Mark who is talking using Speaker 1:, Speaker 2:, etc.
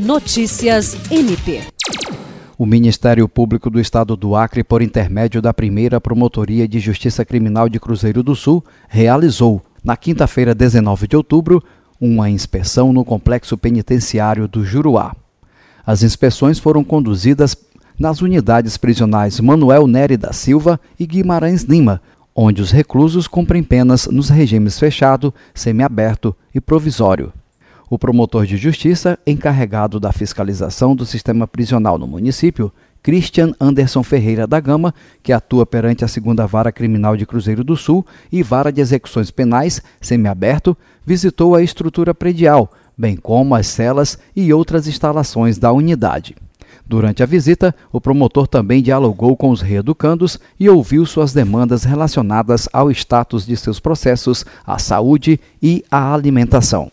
Speaker 1: Notícias MP.
Speaker 2: O Ministério Público do Estado do Acre, por intermédio da primeira Promotoria de Justiça Criminal de Cruzeiro do Sul, realizou, na quinta-feira, 19 de outubro, uma inspeção no complexo penitenciário do Juruá. As inspeções foram conduzidas nas unidades prisionais Manuel Nery da Silva e Guimarães Lima, onde os reclusos cumprem penas nos regimes fechado, semiaberto e provisório. O promotor de justiça, encarregado da fiscalização do sistema prisional no município, Christian Anderson Ferreira da Gama, que atua perante a segunda vara criminal de Cruzeiro do Sul e vara de execuções penais, semiaberto, visitou a estrutura predial, bem como as celas e outras instalações da unidade. Durante a visita, o promotor também dialogou com os reeducandos e ouviu suas demandas relacionadas ao status de seus processos, à saúde e à alimentação.